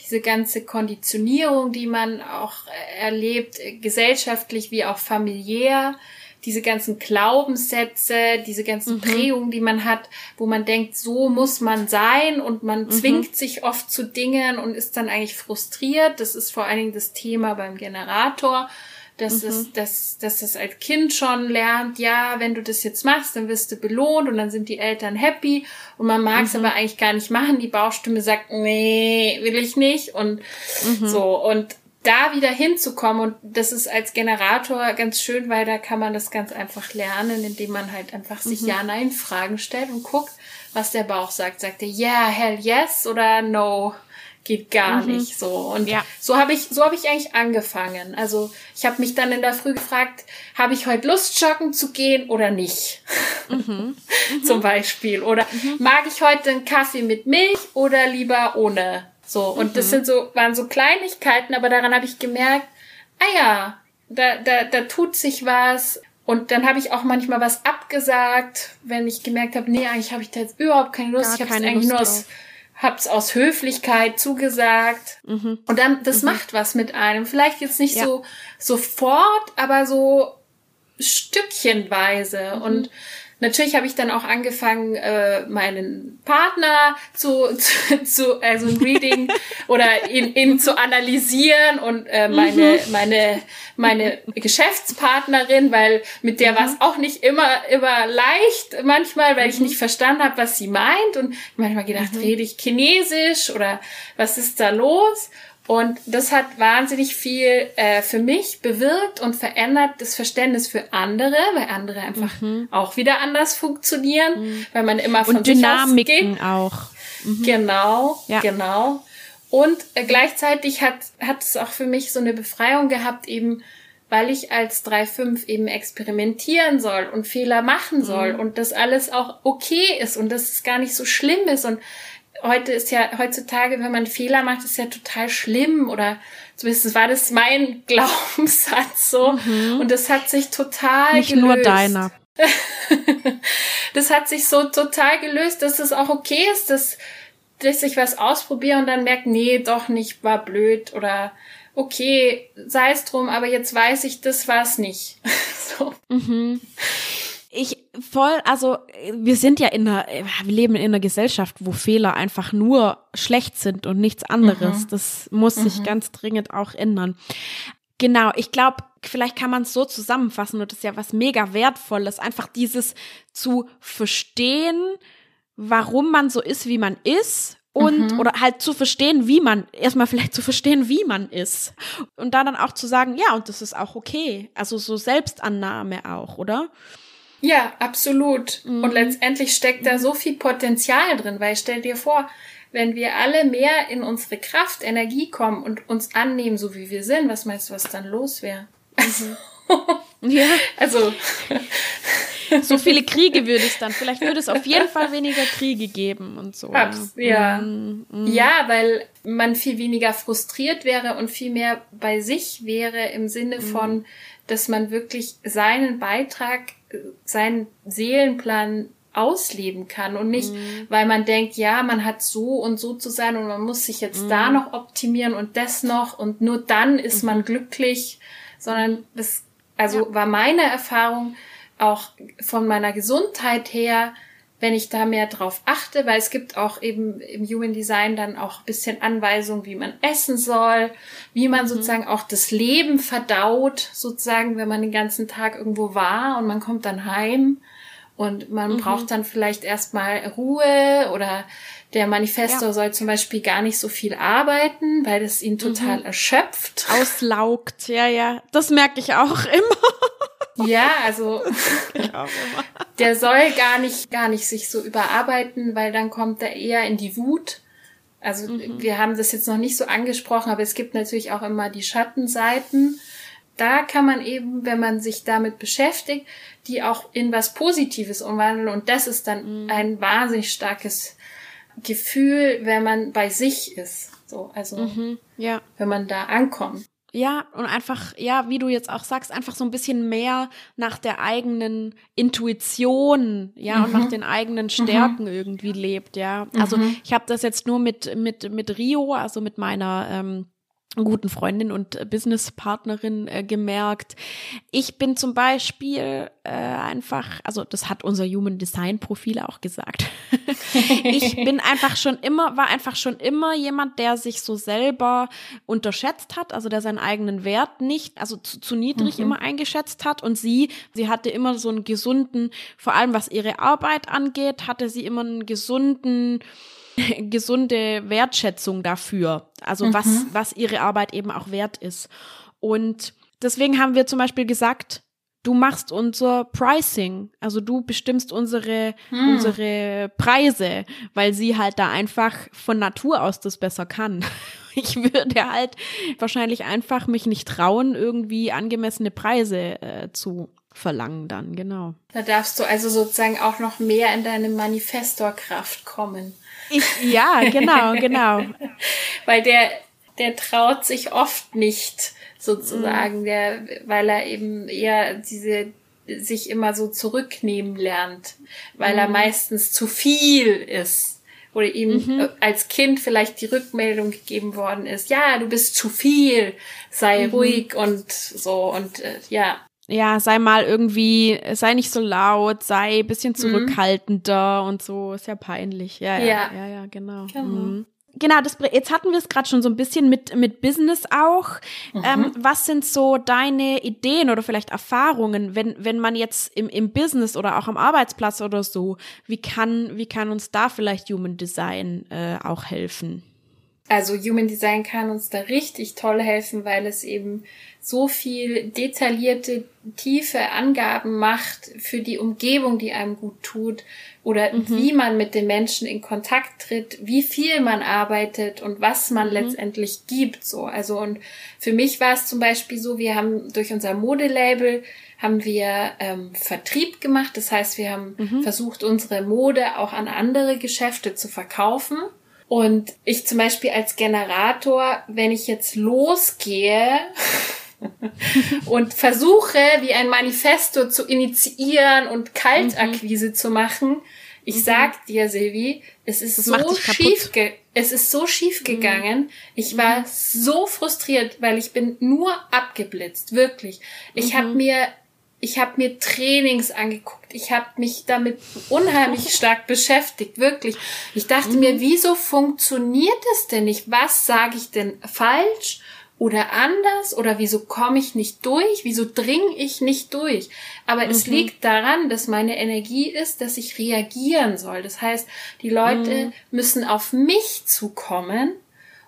diese ganze Konditionierung, die man auch erlebt, gesellschaftlich wie auch familiär, diese ganzen Glaubenssätze, diese ganzen mhm. Prägungen, die man hat, wo man denkt, so muss man sein und man mhm. zwingt sich oft zu Dingen und ist dann eigentlich frustriert. Das ist vor allen Dingen das Thema beim Generator, dass, mhm. es, dass, dass das als Kind schon lernt, ja, wenn du das jetzt machst, dann wirst du belohnt und dann sind die Eltern happy und man mag es mhm. aber eigentlich gar nicht machen. Die Bauchstimme sagt, nee, will ich nicht und mhm. so und da wieder hinzukommen und das ist als Generator ganz schön, weil da kann man das ganz einfach lernen, indem man halt einfach sich mhm. Ja-Nein-Fragen stellt und guckt, was der Bauch sagt. Sagt er ja, yeah, hell yes oder no? Geht gar mhm. nicht so. Und ja. so habe ich, so habe ich eigentlich angefangen. Also ich habe mich dann in der Früh gefragt, habe ich heute Lust, joggen zu gehen oder nicht? Mhm. Zum Beispiel. Oder mhm. mag ich heute einen Kaffee mit Milch oder lieber ohne? So, und mhm. das sind so, waren so Kleinigkeiten, aber daran habe ich gemerkt, ah ja, da, da, da tut sich was. Und dann habe ich auch manchmal was abgesagt, wenn ich gemerkt habe, nee, eigentlich habe ich da jetzt überhaupt keine Lust. Gar ich habe es eigentlich Lust nur aus, hab's aus Höflichkeit zugesagt. Mhm. Und dann, das mhm. macht was mit einem. Vielleicht jetzt nicht ja. so sofort, aber so stückchenweise. Mhm. Und Natürlich habe ich dann auch angefangen, äh, meinen Partner zu, zu, zu also ein Reading oder ihn, ihn zu analysieren und äh, meine, mhm. meine, meine Geschäftspartnerin, weil mit der mhm. war es auch nicht immer, immer leicht manchmal, weil mhm. ich nicht verstanden habe, was sie meint und manchmal gedacht, mhm. rede ich Chinesisch oder was ist da los? Und das hat wahnsinnig viel äh, für mich bewirkt und verändert das Verständnis für andere, weil andere einfach mhm. auch wieder anders funktionieren, mhm. weil man immer von und sich Dynamiken auch. Mhm. Genau, ja. genau. Und äh, gleichzeitig hat hat es auch für mich so eine Befreiung gehabt, eben weil ich als 3.5 eben experimentieren soll und Fehler machen soll mhm. und das alles auch okay ist und dass es gar nicht so schlimm ist und heute ist ja, heutzutage, wenn man Fehler macht, ist ja total schlimm oder zumindest war das mein Glaubenssatz so. Mhm. Und das hat sich total Nicht gelöst. nur deiner. das hat sich so total gelöst, dass es auch okay ist, dass, dass ich was ausprobiere und dann merke, nee, doch nicht, war blöd oder okay, sei es drum, aber jetzt weiß ich, das war's nicht. so. Mhm ich voll, also wir sind ja in einer, wir leben in einer Gesellschaft, wo Fehler einfach nur schlecht sind und nichts anderes. Mhm. Das muss sich mhm. ganz dringend auch ändern. Genau, ich glaube, vielleicht kann man es so zusammenfassen und das ist ja was mega wertvolles, einfach dieses zu verstehen, warum man so ist, wie man ist und mhm. oder halt zu verstehen, wie man erstmal vielleicht zu verstehen, wie man ist und da dann auch zu sagen, ja, und das ist auch okay. Also so Selbstannahme auch, oder? Ja, absolut. Mhm. Und letztendlich steckt da so viel Potenzial drin, weil stell dir vor, wenn wir alle mehr in unsere Kraft, Energie kommen und uns annehmen, so wie wir sind, was meinst du, was dann los wäre? Mhm. ja. Also. so viele Kriege würde es dann. Vielleicht würde es auf jeden Fall weniger Kriege geben und so. Abs ja. Mhm. Ja, weil man viel weniger frustriert wäre und viel mehr bei sich wäre im Sinne mhm. von, dass man wirklich seinen Beitrag seinen Seelenplan ausleben kann und nicht, mhm. weil man denkt, ja, man hat so und so zu sein und man muss sich jetzt mhm. da noch optimieren und das noch und nur dann ist mhm. man glücklich, sondern das, also ja. war meine Erfahrung auch von meiner Gesundheit her, wenn ich da mehr drauf achte, weil es gibt auch eben im Human Design dann auch ein bisschen Anweisungen, wie man essen soll, wie man mhm. sozusagen auch das Leben verdaut, sozusagen, wenn man den ganzen Tag irgendwo war und man kommt dann heim und man mhm. braucht dann vielleicht erstmal Ruhe oder der Manifestor ja. soll zum Beispiel gar nicht so viel arbeiten, weil es ihn total mhm. erschöpft. Auslaugt, ja, ja. Das merke ich auch immer. Ja, also der soll gar nicht, gar nicht sich so überarbeiten, weil dann kommt er eher in die Wut. Also mhm. wir haben das jetzt noch nicht so angesprochen, aber es gibt natürlich auch immer die Schattenseiten. Da kann man eben, wenn man sich damit beschäftigt, die auch in was Positives umwandeln. Und das ist dann mhm. ein wahnsinnig starkes Gefühl, wenn man bei sich ist. So, also mhm, ja. wenn man da ankommt. Ja, und einfach, ja, wie du jetzt auch sagst, einfach so ein bisschen mehr nach der eigenen Intuition, ja, mhm. und nach den eigenen Stärken mhm. irgendwie lebt, ja. Also mhm. ich habe das jetzt nur mit, mit, mit Rio, also mit meiner ähm, guten Freundin und Businesspartnerin äh, gemerkt. Ich bin zum Beispiel äh, einfach, also das hat unser Human Design Profil auch gesagt. ich bin einfach schon immer, war einfach schon immer jemand, der sich so selber unterschätzt hat, also der seinen eigenen Wert nicht, also zu, zu niedrig mhm. immer eingeschätzt hat. Und sie, sie hatte immer so einen gesunden, vor allem was ihre Arbeit angeht, hatte sie immer einen gesunden gesunde Wertschätzung dafür. Also mhm. was, was ihre Arbeit eben auch wert ist. Und deswegen haben wir zum Beispiel gesagt, du machst unser Pricing, also du bestimmst unsere, hm. unsere Preise, weil sie halt da einfach von Natur aus das besser kann. Ich würde halt wahrscheinlich einfach mich nicht trauen, irgendwie angemessene Preise äh, zu verlangen dann, genau. Da darfst du also sozusagen auch noch mehr in deine Manifestorkraft kommen. Ich, ja, genau, genau. weil der, der traut sich oft nicht, sozusagen, mm. der, weil er eben eher diese sich immer so zurücknehmen lernt, weil mm. er mhm. meistens zu viel ist oder ihm mhm. als Kind vielleicht die Rückmeldung gegeben worden ist, ja, du bist zu viel, sei mhm. ruhig und so und äh, ja ja, sei mal irgendwie, sei nicht so laut, sei bisschen mhm. zurückhaltender mhm. und so, ist ja peinlich. Ja, ja, ja, ja, ja genau. genau. Mhm. genau, das, jetzt hatten wir es gerade schon so ein bisschen mit, mit Business auch. Mhm. Ähm, was sind so deine Ideen oder vielleicht Erfahrungen, wenn, wenn man jetzt im, im Business oder auch am Arbeitsplatz oder so, wie kann, wie kann uns da vielleicht Human Design äh, auch helfen? Also Human Design kann uns da richtig toll helfen, weil es eben so viel detaillierte, tiefe Angaben macht für die Umgebung, die einem gut tut oder mhm. wie man mit den Menschen in Kontakt tritt, wie viel man arbeitet und was man mhm. letztendlich gibt. So, also und für mich war es zum Beispiel so, wir haben durch unser Modelabel haben wir ähm, Vertrieb gemacht. Das heißt, wir haben mhm. versucht, unsere Mode auch an andere Geschäfte zu verkaufen. Und ich zum Beispiel als Generator, wenn ich jetzt losgehe und versuche, wie ein Manifesto zu initiieren und Kaltakquise mhm. zu machen, ich mhm. sag dir, Silvi, es ist das so schief, es ist so schief mhm. gegangen. Ich war mhm. so frustriert, weil ich bin nur abgeblitzt, wirklich. Ich mhm. habe mir ich habe mir Trainings angeguckt. Ich habe mich damit unheimlich stark beschäftigt, wirklich. Ich dachte mhm. mir, wieso funktioniert es denn nicht? Was sage ich denn falsch oder anders? Oder wieso komme ich nicht durch? Wieso dringe ich nicht durch? Aber mhm. es liegt daran, dass meine Energie ist, dass ich reagieren soll. Das heißt, die Leute mhm. müssen auf mich zukommen.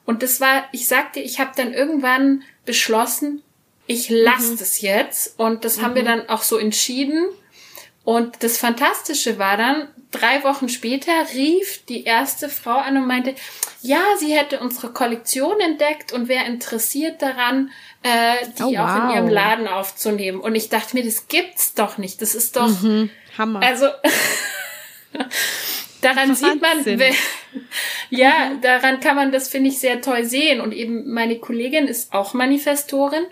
Und das war, ich sagte, ich habe dann irgendwann beschlossen, ich lasse mhm. das jetzt. Und das haben wir mhm. dann auch so entschieden. Und das Fantastische war dann, drei Wochen später rief die erste Frau an und meinte, ja, sie hätte unsere Kollektion entdeckt und wäre interessiert daran, äh, die oh, wow. auch in ihrem Laden aufzunehmen. Und ich dachte mir, das gibt's doch nicht. Das ist doch. Mhm. Hammer. Also daran sieht man, ja, mhm. daran kann man das, finde ich, sehr toll sehen. Und eben meine Kollegin ist auch Manifestorin.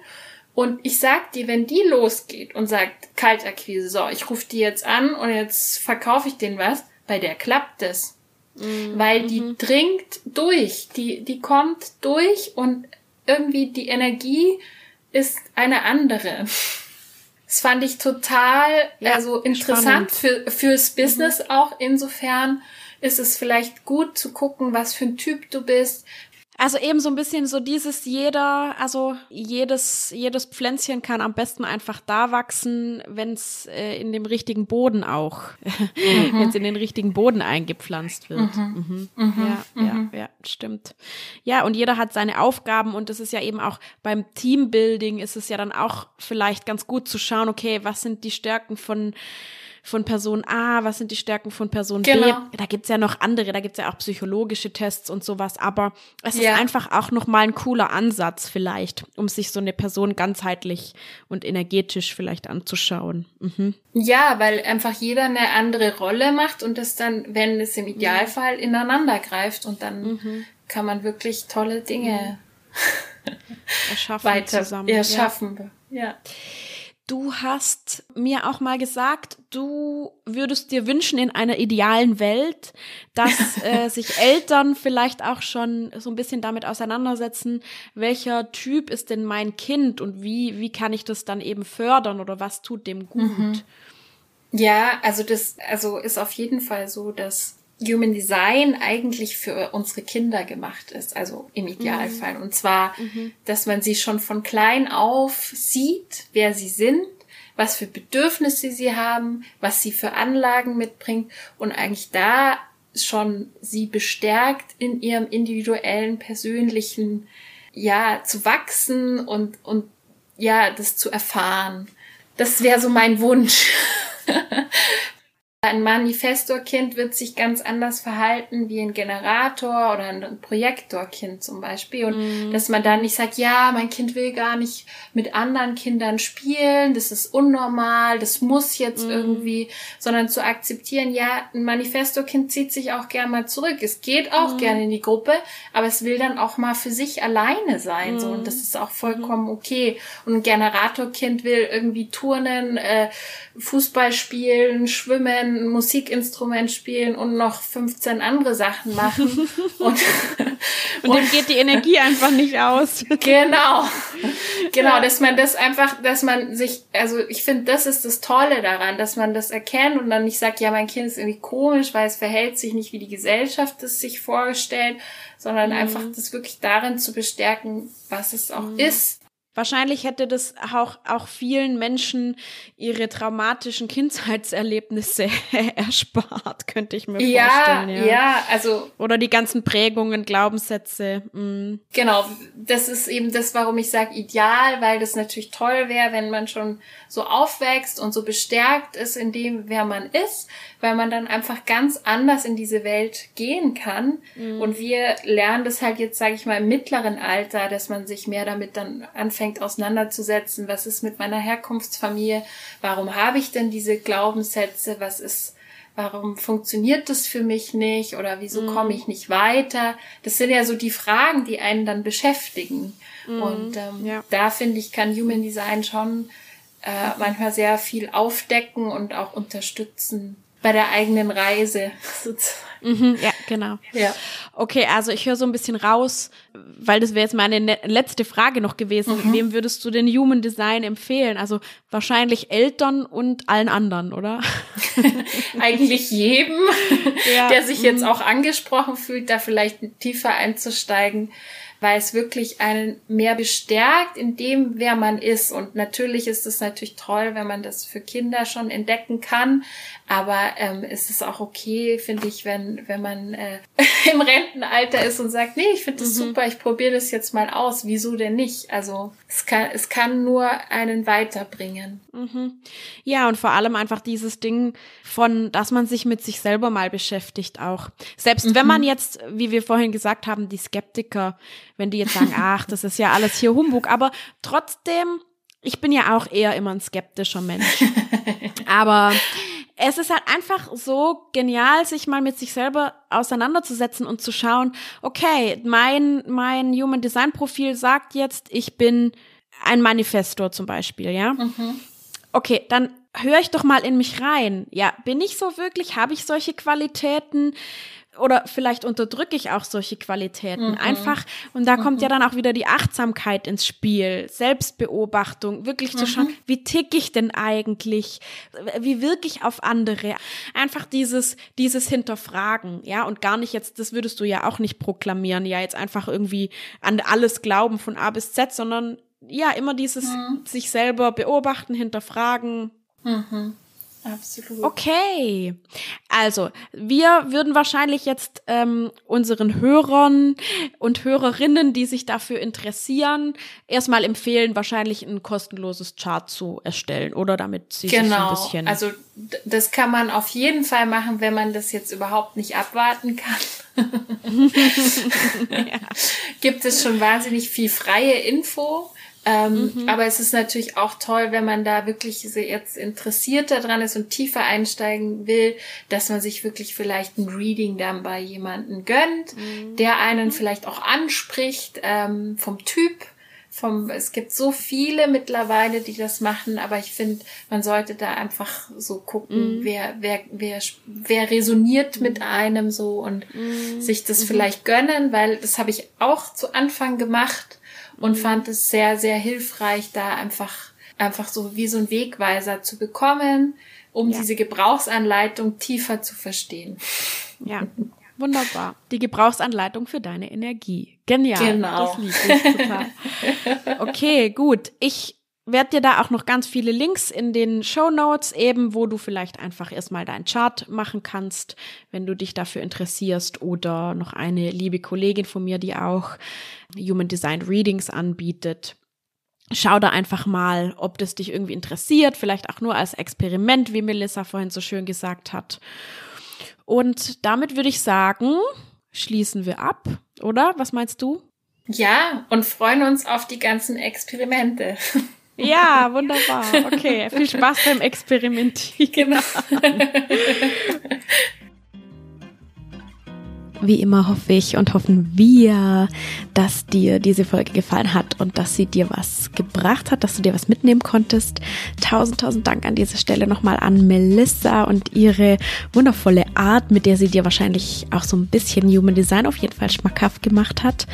Und ich sag dir, wenn die losgeht und sagt, Kaltakquise, so, ich rufe die jetzt an und jetzt verkaufe ich denen was, bei der klappt es. Mhm. Weil die mhm. dringt durch, die, die kommt durch und irgendwie die Energie ist eine andere. Das fand ich total, ja, also interessant für, fürs Business mhm. auch. Insofern ist es vielleicht gut zu gucken, was für ein Typ du bist, also eben so ein bisschen so dieses jeder, also jedes, jedes Pflänzchen kann am besten einfach da wachsen, wenn es äh, in dem richtigen Boden auch, mhm. wenn es in den richtigen Boden eingepflanzt wird. Mhm. Mhm. mhm. Ja, ja, mhm. ja, stimmt. Ja, und jeder hat seine Aufgaben und das ist ja eben auch beim Teambuilding ist es ja dann auch vielleicht ganz gut zu schauen, okay, was sind die Stärken von von Person A, was sind die Stärken von Person genau. B. Da gibt's ja noch andere, da gibt's ja auch psychologische Tests und sowas, aber es ja. ist einfach auch nochmal ein cooler Ansatz vielleicht, um sich so eine Person ganzheitlich und energetisch vielleicht anzuschauen. Mhm. Ja, weil einfach jeder eine andere Rolle macht und es dann, wenn es im Idealfall ineinander greift und dann mhm. kann man wirklich tolle Dinge erschaffen weiter zusammen. erschaffen. ja. ja. Du hast mir auch mal gesagt, du würdest dir wünschen in einer idealen Welt, dass äh, sich Eltern vielleicht auch schon so ein bisschen damit auseinandersetzen, welcher Typ ist denn mein Kind und wie, wie kann ich das dann eben fördern oder was tut dem gut? Mhm. Ja, also das, also ist auf jeden Fall so, dass Human Design eigentlich für unsere Kinder gemacht ist, also im Idealfall. Mhm. Und zwar, mhm. dass man sie schon von klein auf sieht, wer sie sind, was für Bedürfnisse sie haben, was sie für Anlagen mitbringt und eigentlich da schon sie bestärkt in ihrem individuellen, persönlichen, ja, zu wachsen und, und ja, das zu erfahren. Das wäre so mein Wunsch. Ein Manifestorkind wird sich ganz anders verhalten wie ein Generator oder ein Projektorkind zum Beispiel. Und mm. dass man dann nicht sagt, ja, mein Kind will gar nicht mit anderen Kindern spielen, das ist unnormal, das muss jetzt mm. irgendwie, sondern zu akzeptieren, ja, ein Manifestorkind zieht sich auch gern mal zurück. Es geht auch mm. gerne in die Gruppe, aber es will dann auch mal für sich alleine sein. So. Und das ist auch vollkommen okay. Und ein Generatorkind will irgendwie turnen, äh, Fußball spielen, schwimmen, Musikinstrument spielen und noch 15 andere Sachen machen. und, und dem geht die Energie einfach nicht aus. genau. Genau, dass man das einfach, dass man sich, also ich finde, das ist das Tolle daran, dass man das erkennt und dann nicht sagt, ja, mein Kind ist irgendwie komisch, weil es verhält sich nicht, wie die Gesellschaft es sich vorgestellt, sondern mhm. einfach das wirklich darin zu bestärken, was es auch mhm. ist. Wahrscheinlich hätte das auch, auch vielen Menschen ihre traumatischen Kindheitserlebnisse erspart, könnte ich mir ja, vorstellen. Ja, ja, also. Oder die ganzen Prägungen, Glaubenssätze. Mm. Genau, das ist eben das, warum ich sage ideal, weil das natürlich toll wäre, wenn man schon so aufwächst und so bestärkt ist in dem, wer man ist, weil man dann einfach ganz anders in diese Welt gehen kann. Mhm. Und wir lernen das halt jetzt, sage ich mal, im mittleren Alter, dass man sich mehr damit dann anfängt auseinanderzusetzen. Was ist mit meiner Herkunftsfamilie? Warum habe ich denn diese Glaubenssätze? Was ist warum funktioniert das für mich nicht oder wieso mhm. komme ich nicht weiter? Das sind ja so die Fragen, die einen dann beschäftigen. Mhm. Und ähm, ja. da finde ich, kann Human Design schon äh, manchmal sehr viel aufdecken und auch unterstützen bei der eigenen Reise sozusagen. Mhm, ja, genau. Ja. Okay, also ich höre so ein bisschen raus, weil das wäre jetzt meine ne-, letzte Frage noch gewesen. Mhm. Wem würdest du den Human Design empfehlen? Also wahrscheinlich Eltern und allen anderen, oder? Eigentlich jedem, ja. der sich jetzt mhm. auch angesprochen fühlt, da vielleicht tiefer einzusteigen weil es wirklich einen mehr bestärkt in dem, wer man ist. Und natürlich ist es natürlich toll, wenn man das für Kinder schon entdecken kann. Aber ähm, es ist auch okay, finde ich, wenn, wenn man äh, im Rentenalter ist und sagt, nee, ich finde das mhm. super, ich probiere das jetzt mal aus. Wieso denn nicht? Also es kann, es kann nur einen weiterbringen. Mhm. Ja, und vor allem einfach dieses Ding von, dass man sich mit sich selber mal beschäftigt auch. Selbst mhm. wenn man jetzt, wie wir vorhin gesagt haben, die Skeptiker, wenn die jetzt sagen, ach, das ist ja alles hier Humbug, aber trotzdem, ich bin ja auch eher immer ein skeptischer Mensch. aber es ist halt einfach so genial, sich mal mit sich selber auseinanderzusetzen und zu schauen, okay, mein, mein Human Design Profil sagt jetzt, ich bin ein Manifestor zum Beispiel, ja. Mhm. Okay, dann höre ich doch mal in mich rein. Ja, bin ich so wirklich? Habe ich solche Qualitäten? Oder vielleicht unterdrücke ich auch solche Qualitäten mhm. einfach. Und da mhm. kommt ja dann auch wieder die Achtsamkeit ins Spiel, Selbstbeobachtung, wirklich mhm. zu schauen, wie tick ich denn eigentlich, wie wirke ich auf andere. Einfach dieses, dieses Hinterfragen, ja, und gar nicht jetzt, das würdest du ja auch nicht proklamieren, ja, jetzt einfach irgendwie an alles glauben von A bis Z, sondern ja, immer dieses mhm. sich selber beobachten, hinterfragen. Mhm. Absolut. Okay. Also, wir würden wahrscheinlich jetzt ähm, unseren Hörern und Hörerinnen, die sich dafür interessieren, erstmal empfehlen, wahrscheinlich ein kostenloses Chart zu erstellen oder damit sie genau. sich ein bisschen. Also, das kann man auf jeden Fall machen, wenn man das jetzt überhaupt nicht abwarten kann. ja. Gibt es schon wahnsinnig viel freie Info ähm, mhm. Aber es ist natürlich auch toll, wenn man da wirklich jetzt interessiert daran ist und tiefer einsteigen will, dass man sich wirklich vielleicht ein Reading dann bei jemanden gönnt, mhm. der einen vielleicht auch anspricht ähm, vom Typ. Vom, es gibt so viele mittlerweile, die das machen, aber ich finde, man sollte da einfach so gucken, mhm. wer, wer, wer, wer resoniert mit einem so und mhm. sich das mhm. vielleicht gönnen, weil das habe ich auch zu Anfang gemacht und fand es sehr, sehr hilfreich, da einfach, einfach so wie so ein Wegweiser zu bekommen, um ja. diese Gebrauchsanleitung tiefer zu verstehen. Ja. Wunderbar. Die Gebrauchsanleitung für deine Energie. Genial. Genau. Das liebe ich total. Okay, gut. Ich werde dir da auch noch ganz viele Links in den Show Notes eben, wo du vielleicht einfach erstmal deinen Chart machen kannst, wenn du dich dafür interessierst oder noch eine liebe Kollegin von mir, die auch Human Design Readings anbietet. Schau da einfach mal, ob das dich irgendwie interessiert, vielleicht auch nur als Experiment, wie Melissa vorhin so schön gesagt hat. Und damit würde ich sagen, schließen wir ab, oder? Was meinst du? Ja, und freuen uns auf die ganzen Experimente. Ja, wunderbar. Okay, viel Spaß beim Experimentieren. Genau. wie immer hoffe ich und hoffen wir, dass dir diese Folge gefallen hat und dass sie dir was gebracht hat, dass du dir was mitnehmen konntest. Tausend, tausend Dank an dieser Stelle nochmal an Melissa und ihre wundervolle Art, mit der sie dir wahrscheinlich auch so ein bisschen Human Design auf jeden Fall schmackhaft gemacht hat.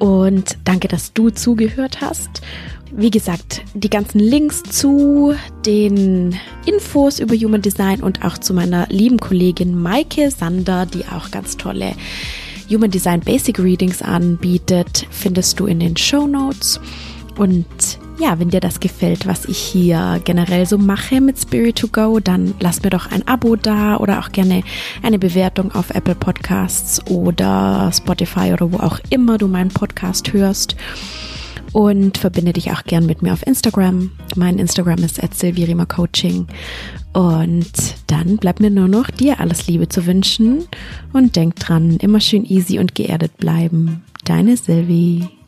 Und danke, dass du zugehört hast. Wie gesagt, die ganzen Links zu den Infos über Human Design und auch zu meiner lieben Kollegin Maike Sander, die auch ganz tolle Human Design Basic Readings anbietet, findest du in den Show Notes. Und ja, wenn dir das gefällt, was ich hier generell so mache mit Spirit to Go, dann lass mir doch ein Abo da oder auch gerne eine Bewertung auf Apple Podcasts oder Spotify oder wo auch immer du meinen Podcast hörst und verbinde dich auch gern mit mir auf Instagram. Mein Instagram ist Coaching. Und dann bleibt mir nur noch dir alles Liebe zu wünschen und denk dran, immer schön easy und geerdet bleiben. Deine Sylvie.